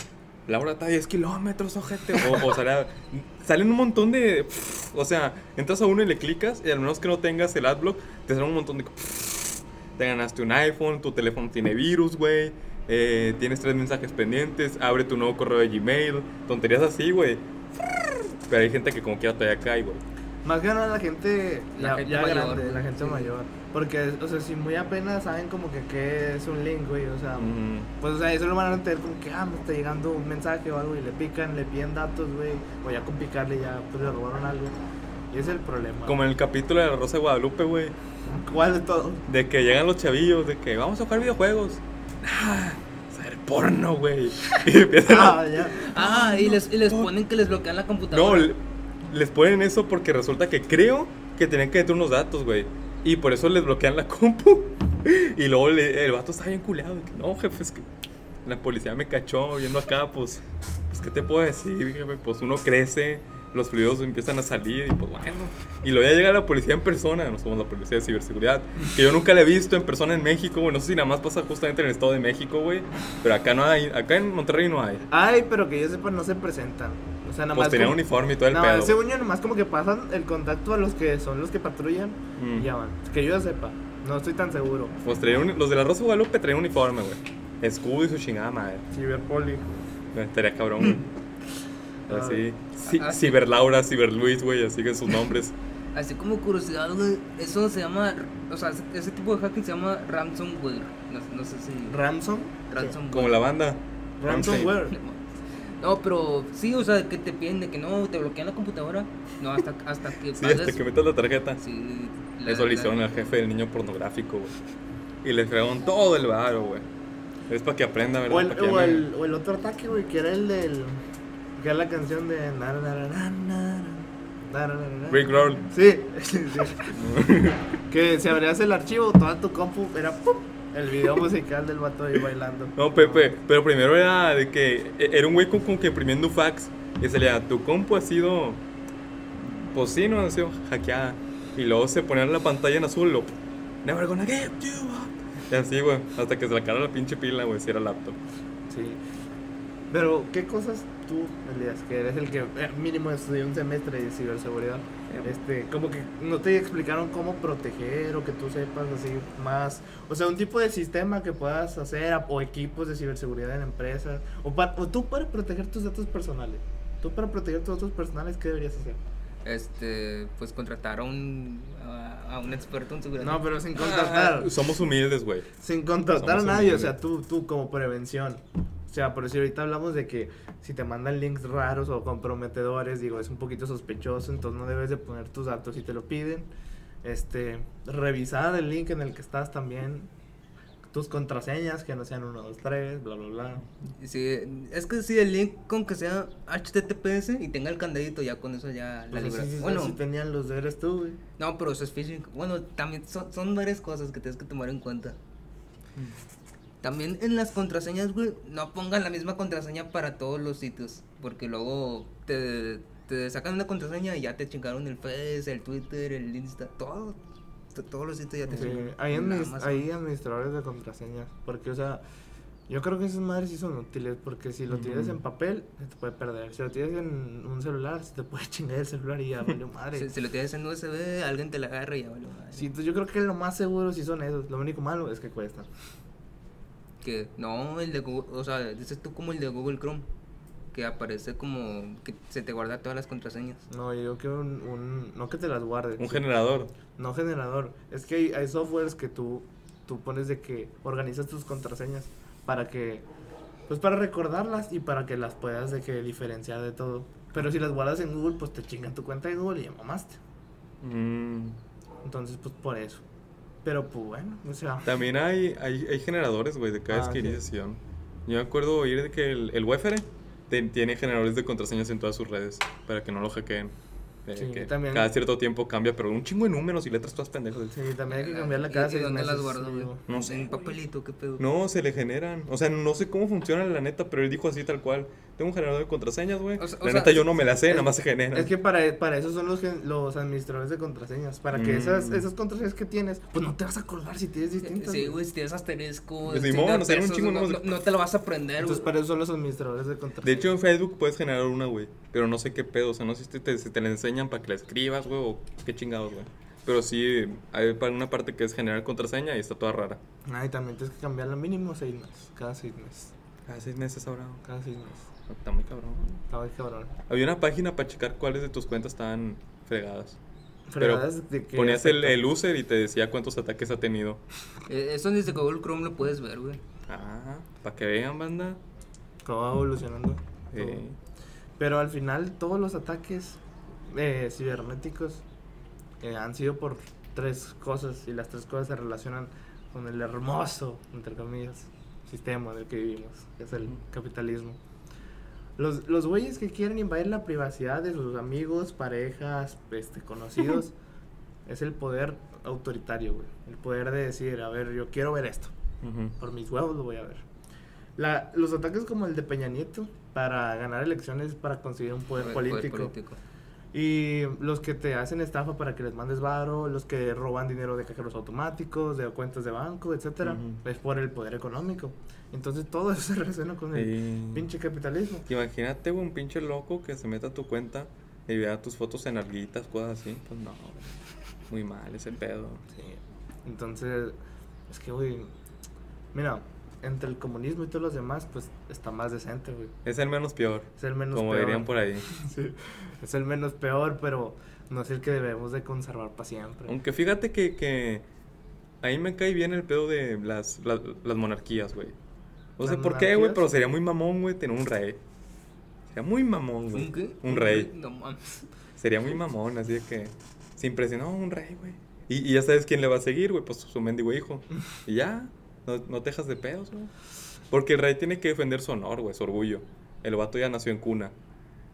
Laura está a 10 kilómetros, ojete. O, o sale- salen un montón de. O sea, entras a uno y le clicas y al menos que no tengas el adblock, te salen un montón de. Te ganaste un iPhone, tu teléfono tiene virus, güey. eh, tienes tres mensajes pendientes, abre tu nuevo correo de Gmail, tonterías así, güey. Pero hay gente que como quiera todavía cae, güey. Más que nada la gente, La gente ya mayor, grande, la gente sí. mayor. Porque, o sea, si muy apenas saben como que qué es un link, güey, o sea, pues, o sea, eso lo van a entender como que, ah, me está llegando un mensaje o algo y le pican, le piden datos, güey, o ya con picarle ya, pues le robaron algo. Y ese es el problema. Como en el capítulo de la Rosa de Guadalupe, güey. ¿Cuál de todo? De que llegan los chavillos, de que vamos a jugar videojuegos. Ah, Cyberpunk. porno, güey. Y empiezan a- Ah, ya. Ah, y les, y les ponen que les bloquean la No, computadora. le- les ponen eso porque resulta que creo que tenían que meter unos datos, güey. Y por eso les bloquean la compu. Y luego el vato está bien culeado. no, jefe, es que la policía me cachó viendo acá, pues, pues, ¿qué te puedo decir, jefe? Pues uno crece, los fluidos empiezan a salir y pues bueno. Y luego ya llega la policía en persona, no somos la policía de ciberseguridad, que yo nunca la he visto en persona en México, güey. No sé si nada más pasa justamente en el estado de México, güey. Pero acá no hay, acá en Monterrey no hay. Ay, pero que yo sepa, no se presentan. O sea, nada Pues más. como- uniforme y todo el no, pedo. según yo, nomás como que pasan el contacto a los que son los que patrullan Mm. y ya van. Que yo sepa. No estoy tan seguro. Pues un- los de la Rosa Guadalupe traían uniforme, güey. Escudo y su chingada madre. Ciberpoli. Eh, Estaría cabrón, güey. Así. Ah, sí. Ciber Laura, Ciber Luis, güey, así que sus nombres. Así como curiosidad, güey, eso se llama, o sea, ese, ese tipo de hacking se llama ransomware. No, no sé si... Ransom. ransomware. Como la banda. Ransomware. No, pero sí, o sea, que te piden de que no, te bloquean la computadora. No, hasta, hasta que Sí, hasta que metas la tarjeta. Sí, la- Eso le la- hicieron al jefe del niño pornográfico, güey. Y le fregaron todo el varo, güey. Es para que aprenda, ¿verdad? O el, o, el, o el otro ataque, güey, que era el del que es la canción de. Big Roll. Sí, sí. que si abrías el archivo, toda tu compu era ¡pum! el video musical del vato ahí bailando. No, Pepe, pero primero era de que e, era un güey como, como que imprimiendo fax y salía, tu compu ha sido. Pues sí, no ha sido hackeada. Y luego se ponía la pantalla en azul, lo. Never gonna get you. Y así, güey, hasta que se le cara la pinche pila, güey, si era laptop. Sí. Pero, ¿qué cosas tú, Elías, que eres el que eh, mínimo estudió un semestre de ciberseguridad? Este, como que no te explicaron cómo proteger o que tú sepas así más, o sea, un tipo de sistema que puedas hacer a- o equipos de ciberseguridad en empresas o, pa- o tú para proteger tus datos personales. Tú para proteger tus datos personales, ¿qué deberías hacer? Este, pues contratar a un, a, a un experto en seguridad. No, pero sin contratar, Somos humildes, güey. sin contratar a somos nadie, o humildes. sea, tú, tú como prevención. O sea, por eso ahorita hablamos de que si te mandan links raros o comprometedores, digo, es un poquito sospechoso, entonces no debes de poner tus datos si te lo piden. Este, revisar el link en el que estás también, tus contraseñas, que no sean 1, 2, 3, bla, bla, bla. Sí, es que si el link con que sea HTTPS y tenga el candadito, ya con eso ya la Pues libras. así, sí, bueno, así tenían los deberes tú, güey. no, pero eso es phishing. Bueno, también son, son varias cosas que tienes que tomar en cuenta. También en las contraseñas, güey, no pongan la misma contraseña para todos los sitios. Porque luego te, te sacan una contraseña y ya te chingaron el Face, el Twitter, el Insta, todo. to- Todos los sitios ya te Sí, chingaron. hay, hay administradores de contraseñas, porque, o sea, yo creo que esas madres sí son útiles, porque si lo tienes Ujú. en papel, se te puede perder. Si lo tienes en un celular, se te puede chingar el celular y ya valió madre. Si, si lo tienes en USB, alguien te la agarra y ya vale madre. Sí, entonces yo creo que lo más seguro sí son esos. Lo único malo es que cuestan. Que no, el de Google, o sea, dices tú como el de Google Chrome, que aparece como que se te guarda todas las contraseñas. No, yo quiero un, un- no que te las guardes. Un generador. No generador. Es que hay, hay softwares que tú, tú pones de que organizas tus contraseñas para que, pues para recordarlas y para que las puedas de que diferenciar de todo. Pero si las guardas en Google, pues te chingan tu cuenta de Google y ya mamaste. Mm. Entonces, pues por eso. Pero pues bueno, o sea. También hay, hay, hay generadores, güey, de cada Ah, sí. adquisición. Yo me acuerdo oír de que el, el te- tiene generadores de contraseñas en todas sus redes para que no lo hackeen. Eh, Sí, que también. Cada cierto tiempo cambia, pero un chingo de números y letras todas pendejas. Sí, también hay que Ah, cambiarla ¿y- cada seis dónde meses. las guardo, güey? digo. No sé, güey. papelito, qué pedo. No, se le generan. O sea, no sé cómo funciona la neta, pero él dijo así tal cual. Tengo un generador de contraseñas, güey. O sea- o la sea, neta yo no me la sé, es- nada más se generan. Es que para, para eso son los, gen- los administradores de contraseñas. Para que Mm. esas, esas contraseñas que tienes, pues no te vas a acordar si tienes distintas. Sí, güey, si tienes asterisco, Pues, si Simón, tienes o sea, era un pesos, chingo, no, no- no- no te lo vas a aprender, Entonces, güey. para eso son los administradores de contraseñas. De hecho, en Facebook puedes generar una, güey. Pero no sé qué pedo. O sea, no sé si te, si te la enseñan para que la escribas, güey, o qué chingados, güey. Pero sí, hay para una parte que es generar contraseña y está toda rara. Ah, y también tienes que cambiarla mínimo seis meses. Cada seis meses. Cada seis meses ahora. Cada seis meses. Está muy cabrón. Está muy cabrón. Había una página para checar cuáles de tus cuentas estaban fregadas. Fregadas de que Ponías el, el user y te decía cuántos ataques ha tenido. Eh, Eso desde Google Chrome lo puedes ver, güey. Ah, para que vean, banda. Cómo va evolucionando. Eh. Pero al final, todos los ataques eh, cibernéticos eh, han sido por tres cosas. Y las tres cosas se relacionan con el hermoso, entre comillas, sistema en el que vivimos, que es el capitalismo. Los, los güeyes que quieren invadir la privacidad de sus amigos, parejas, este, conocidos, es el poder autoritario, güey. El poder de decir, a ver, yo quiero ver esto. Por mis huevos lo voy a ver. La, los ataques como el de Peña Nieto para ganar elecciones para conseguir un poder, El político. Y los que te hacen estafa para que les mandes varo, los que roban dinero de cajeros automáticos, de cuentas de banco, etcétera, es por el poder económico. Entonces todo eso se relaciona con el pinche capitalismo. Imagínate, un pinche loco que se meta a tu cuenta y vea tus fotos en arguitas, cosas así. Pues no. Muy mal ese pedo. Sí. Entonces, es que, güey, mira, entre el comunismo y todos los demás, pues está más decente, güey. Es el menos peor. Es el menos como peor. dirían por ahí. Sí, es el menos peor, pero no es el que debemos de conservar para siempre. Aunque fíjate que, que ahí me cae bien el pedo de las, las, las monarquías, güey. No sé ¿Las por qué, güey, pero sería muy mamón, güey, tener un rey. Sería muy mamón, güey. ¿Un qué? Un rey. No mames. Sería muy mamón, así de que se impresionó un rey, güey. Y, y ya sabes quién le va a seguir, güey, pues su mendigo hijo. Y ya, no, no te dejas de pedos, güey. Porque el rey tiene que defender su honor, güey, su orgullo. El vato ya nació en cuna.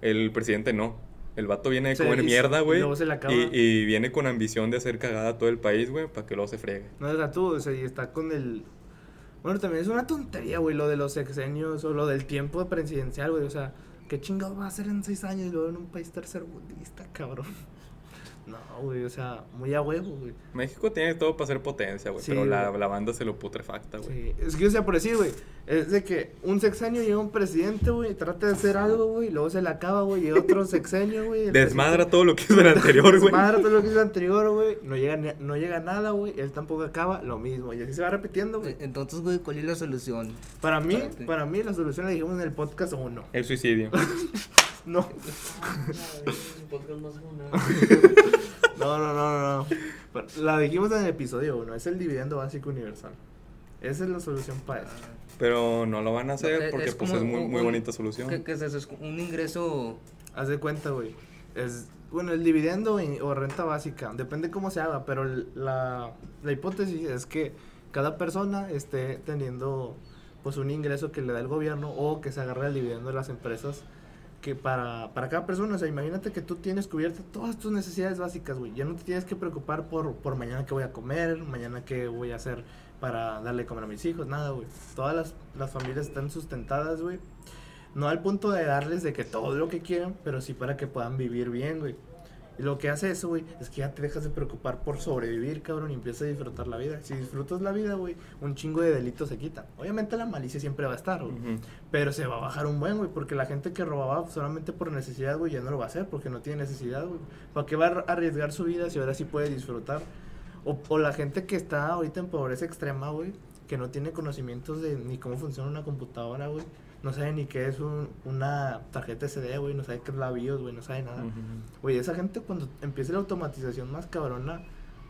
El presidente no. El vato viene de comer y- mierda, y güey. acaba. Y, y viene con ambición de hacer cagada a todo el país, güey, para que luego se friegue. No deja tú, o sea, y está con el... Bueno, también es una tontería, güey, lo de los sexenios o lo del tiempo presidencial, güey. O sea, ¿qué chingado va a hacer en seis años y luego en un país tercermundista, cabrón? No, güey, o sea, muy a huevo, güey. México tiene todo para ser potencia, güey. Sí, pero la, güey. la banda se lo putrefacta, güey. Sí, es que, o sea, por decir, güey, es de que un sexenio llega un presidente, güey, trata de hacer algo, güey, luego se le acaba, güey, y otro sexenio, güey. el Desmadra presidente- todo lo que hizo el anterior, güey. Desmadra todo lo que hizo anterior, güey. No llega, ni- no llega nada, güey. Él tampoco acaba, lo mismo. Y así se va repitiendo, güey. E- Entonces, güey, ¿cuál es la solución? Para mí, Espérate. para mí la solución la dijimos en el podcast uno. El suicidio. No, no, no, no, no. no. La dijimos en el episodio uno. Es el dividendo básico universal. Esa es la solución para eso. Pero no lo van a hacer Eh, porque pues como es muy, un- muy bonita solución. ¿Qué, qué es eso? Es un ingreso. Haz de cuenta, güey. Es, bueno, el dividendo o renta básica, depende cómo se haga, pero la, la hipótesis es que cada persona esté teniendo pues un ingreso que le da el gobierno o que se agarre el dividendo de las empresas que para, para cada persona, o sea, imagínate que tú tienes cubiertas todas tus necesidades básicas, güey. Ya no te tienes que preocupar por, por mañana qué voy a comer, mañana qué voy a hacer para darle comer a mis hijos, nada, güey. Todas las, las familias están sustentadas, güey. No al punto de darles de que todo lo que quieran, pero sí para que puedan vivir bien, güey. Y lo que hace eso, güey, es que ya te dejas de preocupar por sobrevivir, cabrón, y empiezas a disfrutar la vida. Si disfrutas la vida, güey, un chingo de delitos se quitan. Obviamente la malicia siempre va a estar, güey. Pero se va a bajar un buen, güey, porque la gente que robaba solamente por necesidad, güey, ya no lo va a hacer porque no tiene necesidad, güey. ¿Para qué va a arriesgar su vida si ahora sí puede disfrutar? O, o la gente que está ahorita en pobreza extrema, güey, que no tiene conocimientos de ni cómo funciona una computadora, güey. No sabe ni qué es un- una tarjeta SD, güey, no sabe qué es la BIOS, güey, no sabe nada. Güey, esa gente cuando empiece la automatización más cabrona,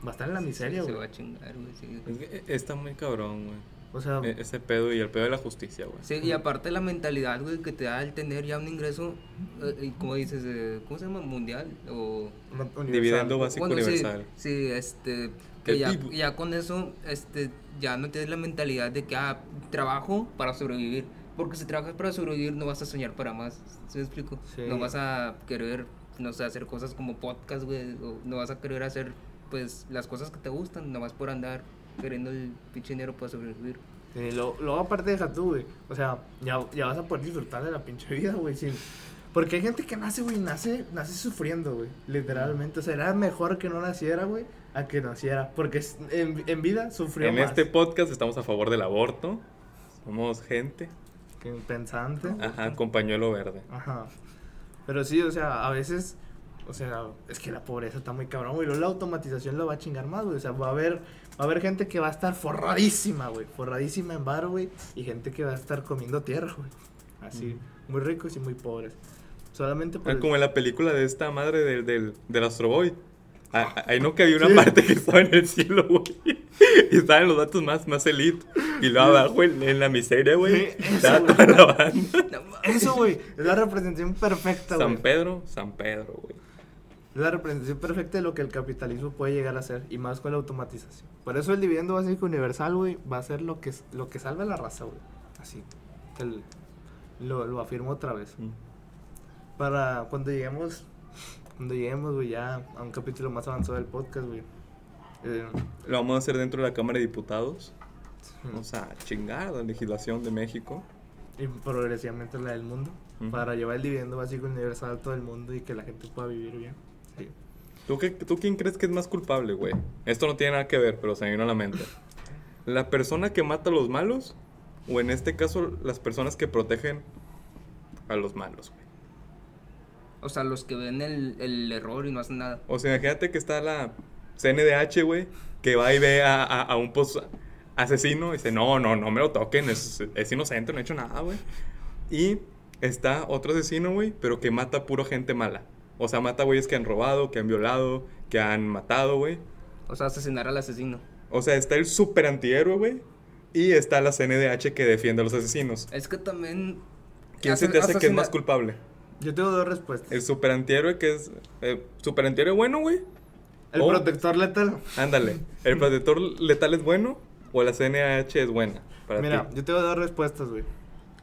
va a estar en la miseria, Se güey. va a chingar, güey. Sí, Es que está muy cabrón, güey. O sea, E- Ese pedo y el pedo de la justicia, güey. Sí, y aparte la mentalidad, güey, que te da el tener ya un ingreso, eh, y como dices, eh, ¿cómo se llama? Mundial o... universal. Dividendo básico Bueno, universal. Sí, este, que ya, ya con eso, este, ya no tienes la mentalidad de que, ah, trabajo para sobrevivir. Porque si trabajas para sobrevivir no vas a soñar para más, ¿sí me explico? Sí. No vas a querer, no sé, hacer cosas como podcast, güey, o no vas a querer hacer, pues, las cosas que te gustan, nomás por andar queriendo el pinche dinero para sobrevivir. Sí, lo- luego aparte deja tú, güey. O sea, ya, ya vas a poder disfrutar de la pinche vida, güey. sin- Porque hay gente que nace, güey, nace, nace sufriendo, güey. Literalmente. O sea, era mejor que no naciera, güey, a que naciera. Porque en, en vida sufrió En más este podcast estamos a favor del aborto. Somos gente. Pensante. Ajá, con pañuelo verde. Ajá. Pero sí, o sea, a veces, o sea, es que la pobreza está muy cabrón, güey. Luego la automatización lo va a chingar más, güey. O sea, va a haber, va a haber gente que va a estar forradísima, güey. Forradísima en bar, güey. Y gente que va a estar comiendo tierra, güey. Así, muy ricos y muy pobres. Solamente por... Ah, el- Como en la película de esta madre del, del, del Astro Boy. Ah, ah, Ahí no que había una Sí. parte que estaba en el cielo, güey. Y estaban los datos más, más elite. Y luego abajo, en, en la miseria, güey. Sí, eso, Estaba toda la banda. Eso, güey, es la representación perfecta, San güey. Pedro, San Pedro, güey. Es la representación perfecta de lo que el capitalismo puede llegar a ser. Y más con la automatización. Por eso el dividendo básico universal, güey, va a ser lo que, lo que salve a la raza, güey. Así, te l- lo, lo afirmo otra vez. Mm. Para cuando lleguemos, cuando lleguemos, güey, ya a un capítulo más avanzado del podcast, güey. Eh, Lo vamos a hacer dentro de la Cámara de Diputados. Vamos a chingar la legislación de México. y progresivamente la del mundo. Para llevar el dividendo básico universal a todo el mundo y que la gente pueda vivir bien. Sí. ¿Tú, qué, ¿Tú quién crees que es más culpable, güey? Esto no tiene nada que ver, pero se me vino a la mente. ¿La persona que mata a los malos? O en este caso, las personas que protegen a los malos, güey. O sea, los que ven el, el error y no hacen nada. O sea, imagínate que está la CNDH, güey, que va y ve a, a- a un pos- asesino y dice, no, no, no me lo toquen, es, es inocente, no he hecho nada, güey. Y está otro asesino, güey, pero que mata puro gente mala. O sea, mata güeyes que han robado, que han violado, que han matado, güey. O sea, asesinar al asesino. O sea, está el super antihéroe, güey. Y está la CNDH que defiende a los asesinos. Es que también. ¿Quién se te hace que es más culpable? Yo tengo dos respuestas. ¿El super antihéroe que es... Eh, ¿Super antihéroe bueno, güey? El o- protector letal. Ándale. ¿El protector letal es bueno o la CNH es buena para Mira, ti? yo tengo dos respuestas, güey.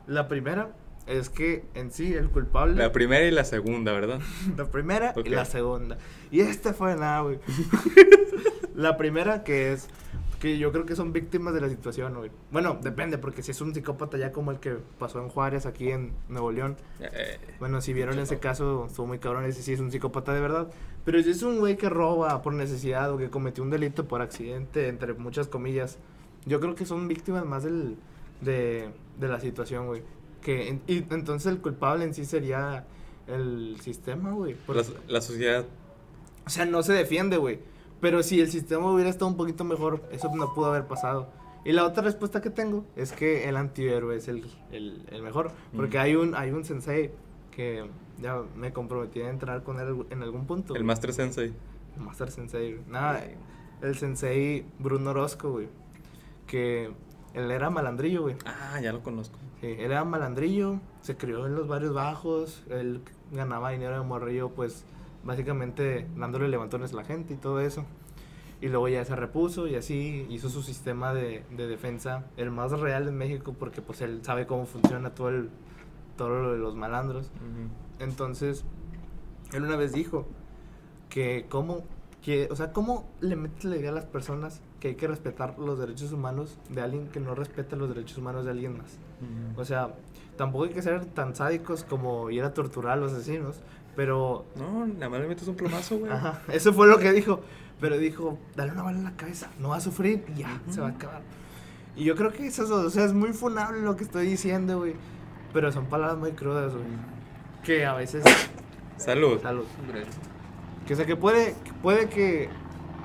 La primera es que en sí el culpable. La primera y la segunda, ¿verdad? La primera y la segunda. Y este fue nada, güey. la primera que es que yo creo que son víctimas de la situación, güey. Bueno, depende, porque si es un psicópata ya como el que pasó en Juárez, aquí en Nuevo León. Eh, Bueno, si vieron ese caso, estuvo muy cabrón, ese sí es un psicópata de verdad. Pero si es un güey que roba por necesidad o que cometió un delito por accidente, entre muchas comillas, yo creo que son víctimas más del, de, de la situación, güey. Que, y entonces el culpable en sí sería el sistema, güey. la sociedad... o sea, no se defiende, güey. Pero si el sistema hubiera estado un poquito mejor, eso no pudo haber pasado. Y la otra respuesta que tengo es que el antihéroe es el, el, el mejor. Porque Mm. hay un hay un sensei que ya me comprometí a entrar con él en algún punto. El güey. Master Sensei. El Master Sensei. Nada, el sensei Bruno Orozco, güey. Que él era malandrillo, güey. Ah, ya lo conozco. Sí, él era malandrillo, se crió en los barrios bajos, él ganaba dinero de morrillo, pues básicamente dándole levantones a la gente y todo eso. Y luego ya se repuso y así hizo su sistema de, de defensa, el más real en México, porque pues él sabe cómo funciona todo el todo lo de los malandros. Entonces, él una vez dijo que cómo, que, o sea, cómo le metes la idea a las personas que hay que respetar los derechos humanos de alguien que no respeta los derechos humanos de alguien más. Ujú. O sea, tampoco hay que ser tan sádicos como ir a torturar a los asesinos, pero... No, nada más le metes un plomazo, güey. Ajá, eso fue lo que dijo. Pero dijo, dale una bala en la cabeza, no va a sufrir y ya, se va a acabar. Y yo creo que eso, o sea, es muy funable lo que estoy diciendo, güey. Pero son palabras muy crudas, güey. Que a veces... Salud. Salud. Hombre, Que o sea, que puede que, puede que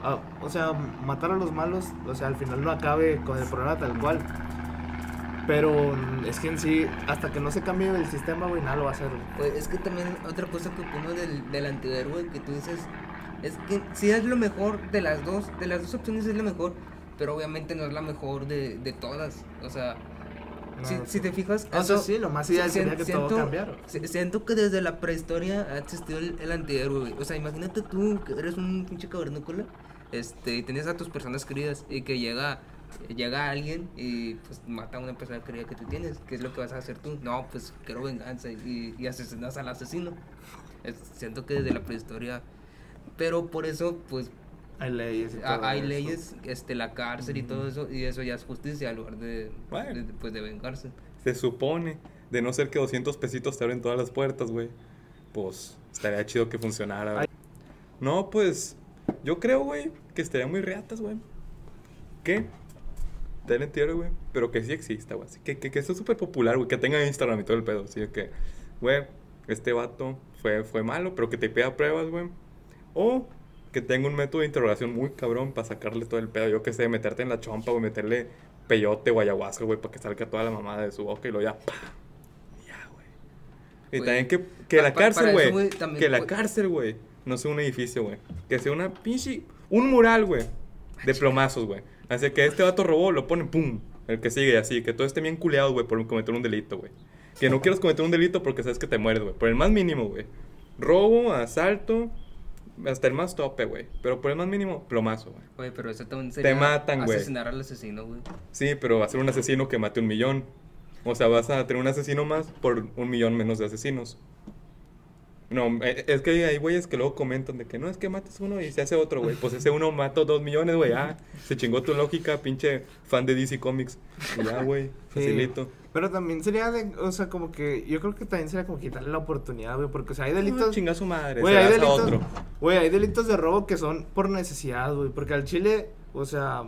ah, o sea, matar a los malos, o sea, al final no acabe con el problema tal cual. Pero es que en sí, hasta que no se cambie el sistema, güey, nada lo va a hacer. Pues es que también otra cosa que opino del, del antihéroe que tú dices es que si es lo mejor de las dos, de las dos opciones es lo mejor, pero obviamente no es la mejor de, de todas. O sea, No, si, te fijas, O sea, eso- sí, lo más ideal si- sería que todo cambiara. si- Siento que desde la prehistoria ha existido el, el antihéroe, güey. O sea, imagínate tú que eres un pinche cavernícola, este, y tienes a tus personas queridas y que llega llega alguien y pues mata a una persona querida que tú tienes. ¿Qué es lo que vas a hacer tú? No, pues quiero venganza y, y asesinas al asesino. Es- siento que desde la prehistoria, pero por eso pues Hay leyes y todo a- hay eso. leyes, este, la cárcel y todo eso y eso ya es justicia en lugar de, Bueno. de- pues de vengarse. Se supone, de no ser que 200 pesitos te abren todas las puertas, güey. Pues estaría chido que funcionara. güey. No, pues yo creo, güey, que estaría muy reatas, güey. ¿Qué? Del entierro, güey. Pero que sí exista, güey. Que, que, que sea súper popular, güey. Que tenga Instagram y todo el pedo. Así que, güey, este vato fue, fue malo, pero que te pida pruebas, güey. O que tenga un método de interrogación muy cabrón para sacarle todo el pedo. Yo que sé, meterte en la chompa, güey, meterle peyote o ayahuasca, güey, para que salga toda la mamada de su boca y lo ya, ¡pa! Y Ya, güey. Y Güey, también que, que pa- la cárcel, güey. Que la cárcel, güey. No sea un edificio, güey. Que sea una pinche. Un mural, güey. De plomazos, güey. Así que este vato robó, lo ponen, pum. El que sigue, así. Que todo esté bien culeado, güey, por cometer un delito, güey. Que no quieras cometer un delito porque sabes que te mueres, güey. Por el más mínimo, güey. Robo, asalto. Hasta el más tope, güey. Pero por el más mínimo, plomazo, güey. Oye, pero eso también sería matan, güey. asesinar al asesino, güey. Sí, pero va a ser un asesino que mate un millón. O sea, vas a tener un asesino más por un millón menos de asesinos. No, eh, es que hay güeyes que luego comentan de que no es que mates uno y se hace otro, güey. Pues ese uno mató dos millones, güey. Ah, se chingó tu lógica, pinche fan de DC Comics. Y ya, güey, Sí. facilito. Pero también sería de, o sea, como que, yo creo que también sería como quitarle la oportunidad, güey, porque, o sea, hay Ah, delitos... chinga su madre, Güey, hay delitos, otro. güey, hay delitos de robo que son por necesidad, güey, porque al chile, o sea,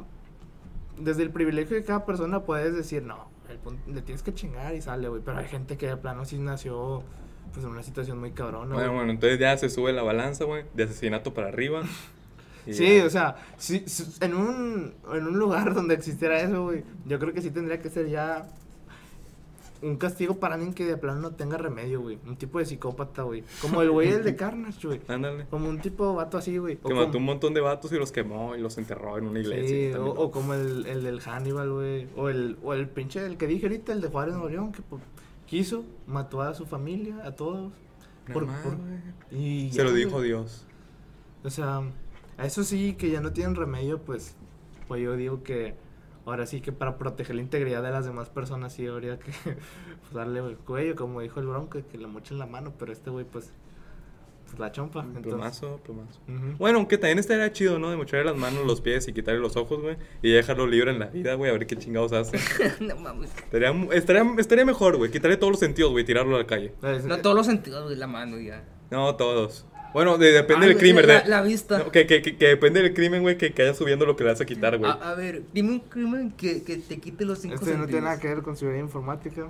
desde el privilegio de cada persona puedes decir, no, el le tienes que chingar y sale, güey, pero hay gente que de plano sí nació, pues, en una situación muy cabrona, Bueno, bueno, entonces ya se sube la balanza, güey, de asesinato para arriba. Sí, ya. o sea, si, si- en, un, en un lugar donde existiera eso, güey, yo creo que sí tendría que ser ya un castigo para alguien que de plano no tenga remedio, güey. Un tipo de psicópata, güey. Como el güey el de Carnage, güey. Ándale. Como un tipo de vato así, güey. O Que mató como- un montón de vatos y los quemó y los enterró en una iglesia. Sí, o, como el, el del Hannibal, güey. O el, o el pinche, el que dije ahorita, el de Juárez Nuevo León, que pues, quiso, mató a su familia, a todos. Por- más, por-. Y Se ya, lo güey. dijo Dios. O sea, a eso sí, que ya no tienen remedio, pues, pues yo digo que ahora sí que para proteger la integridad de las demás personas sí habría que pues, darle el cuello, como dijo el bronco, que le mochen la mano, pero este güey, pues la chompa. Entonces, Plomazo, plomazo. Ujú. Bueno, aunque también estaría chido, ¿no? De mocharle las manos, los pies y quitarle los ojos, güey. Y dejarlo libre en la vida, güey, a ver qué chingados hace. no mames. estaría, estaría, estaría mejor, güey. Quitarle todos los sentidos, güey, tirarlo a la calle. Es- No, todos los sentidos, güey, la mano ya. No, todos. Bueno, de- depende Ah, del crimen, la, de- la vista. No, que, que, que, que depende del crimen, güey, que, que haya subiendo lo que le vas a quitar, güey. a, a ver, dime un crimen que, que te quite los cinco Este sentidos. no tiene nada que ver con seguridad informática.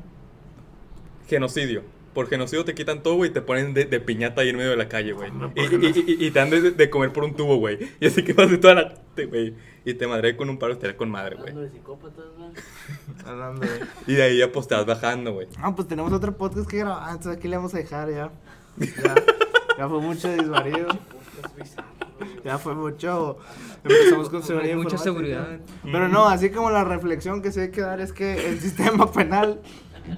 Genocidio. Por genocidio te quitan todo, güey, y te ponen de, de piñata ahí en medio de la calle, güey. No, Y, por y, y- y te dan de, de comer por un tubo, güey. Y así que vas de toda la... güey. Y te madré con un paro, estaría con madre, güey. Hablando de psicópatas, man. Hablando de... Y de ahí ya pues te vas bajando, güey. Ah, pues tenemos otro podcast que grabar, entonces aquí le vamos a dejar ya. Ya, ya fue mucho desvarío. Ya fue mucho. Empezamos con seguridad Mucha seguridad. Pero no, así como la reflexión que sí hay que dar es que el sistema penal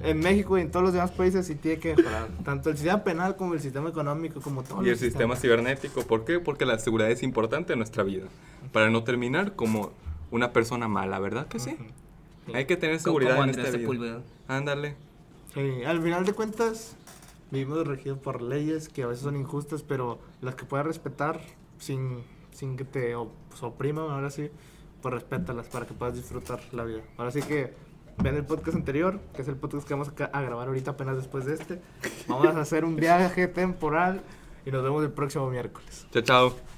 en México y en todos los demás países sí tiene que mejorar. Tanto el sistema penal como el sistema económico, como todo Y el sistema cibernético, ¿por qué? Porque la seguridad es importante en nuestra vida. Para no terminar como una persona mala, ¿verdad que sí? Hay que tener Como seguridad en esta vida. Ándale. Sí, al final de cuentas, vivimos regidos por leyes que a veces son injustas, pero las que puedas respetar sin, sin que te op- opriman, ahora sí, pues respétalas para que puedas disfrutar la vida. Ahora sí que ven el podcast anterior, que es el podcast que vamos a grabar ahorita apenas después de este. Vamos a hacer un viaje temporal y nos vemos el próximo miércoles. Chao, chao.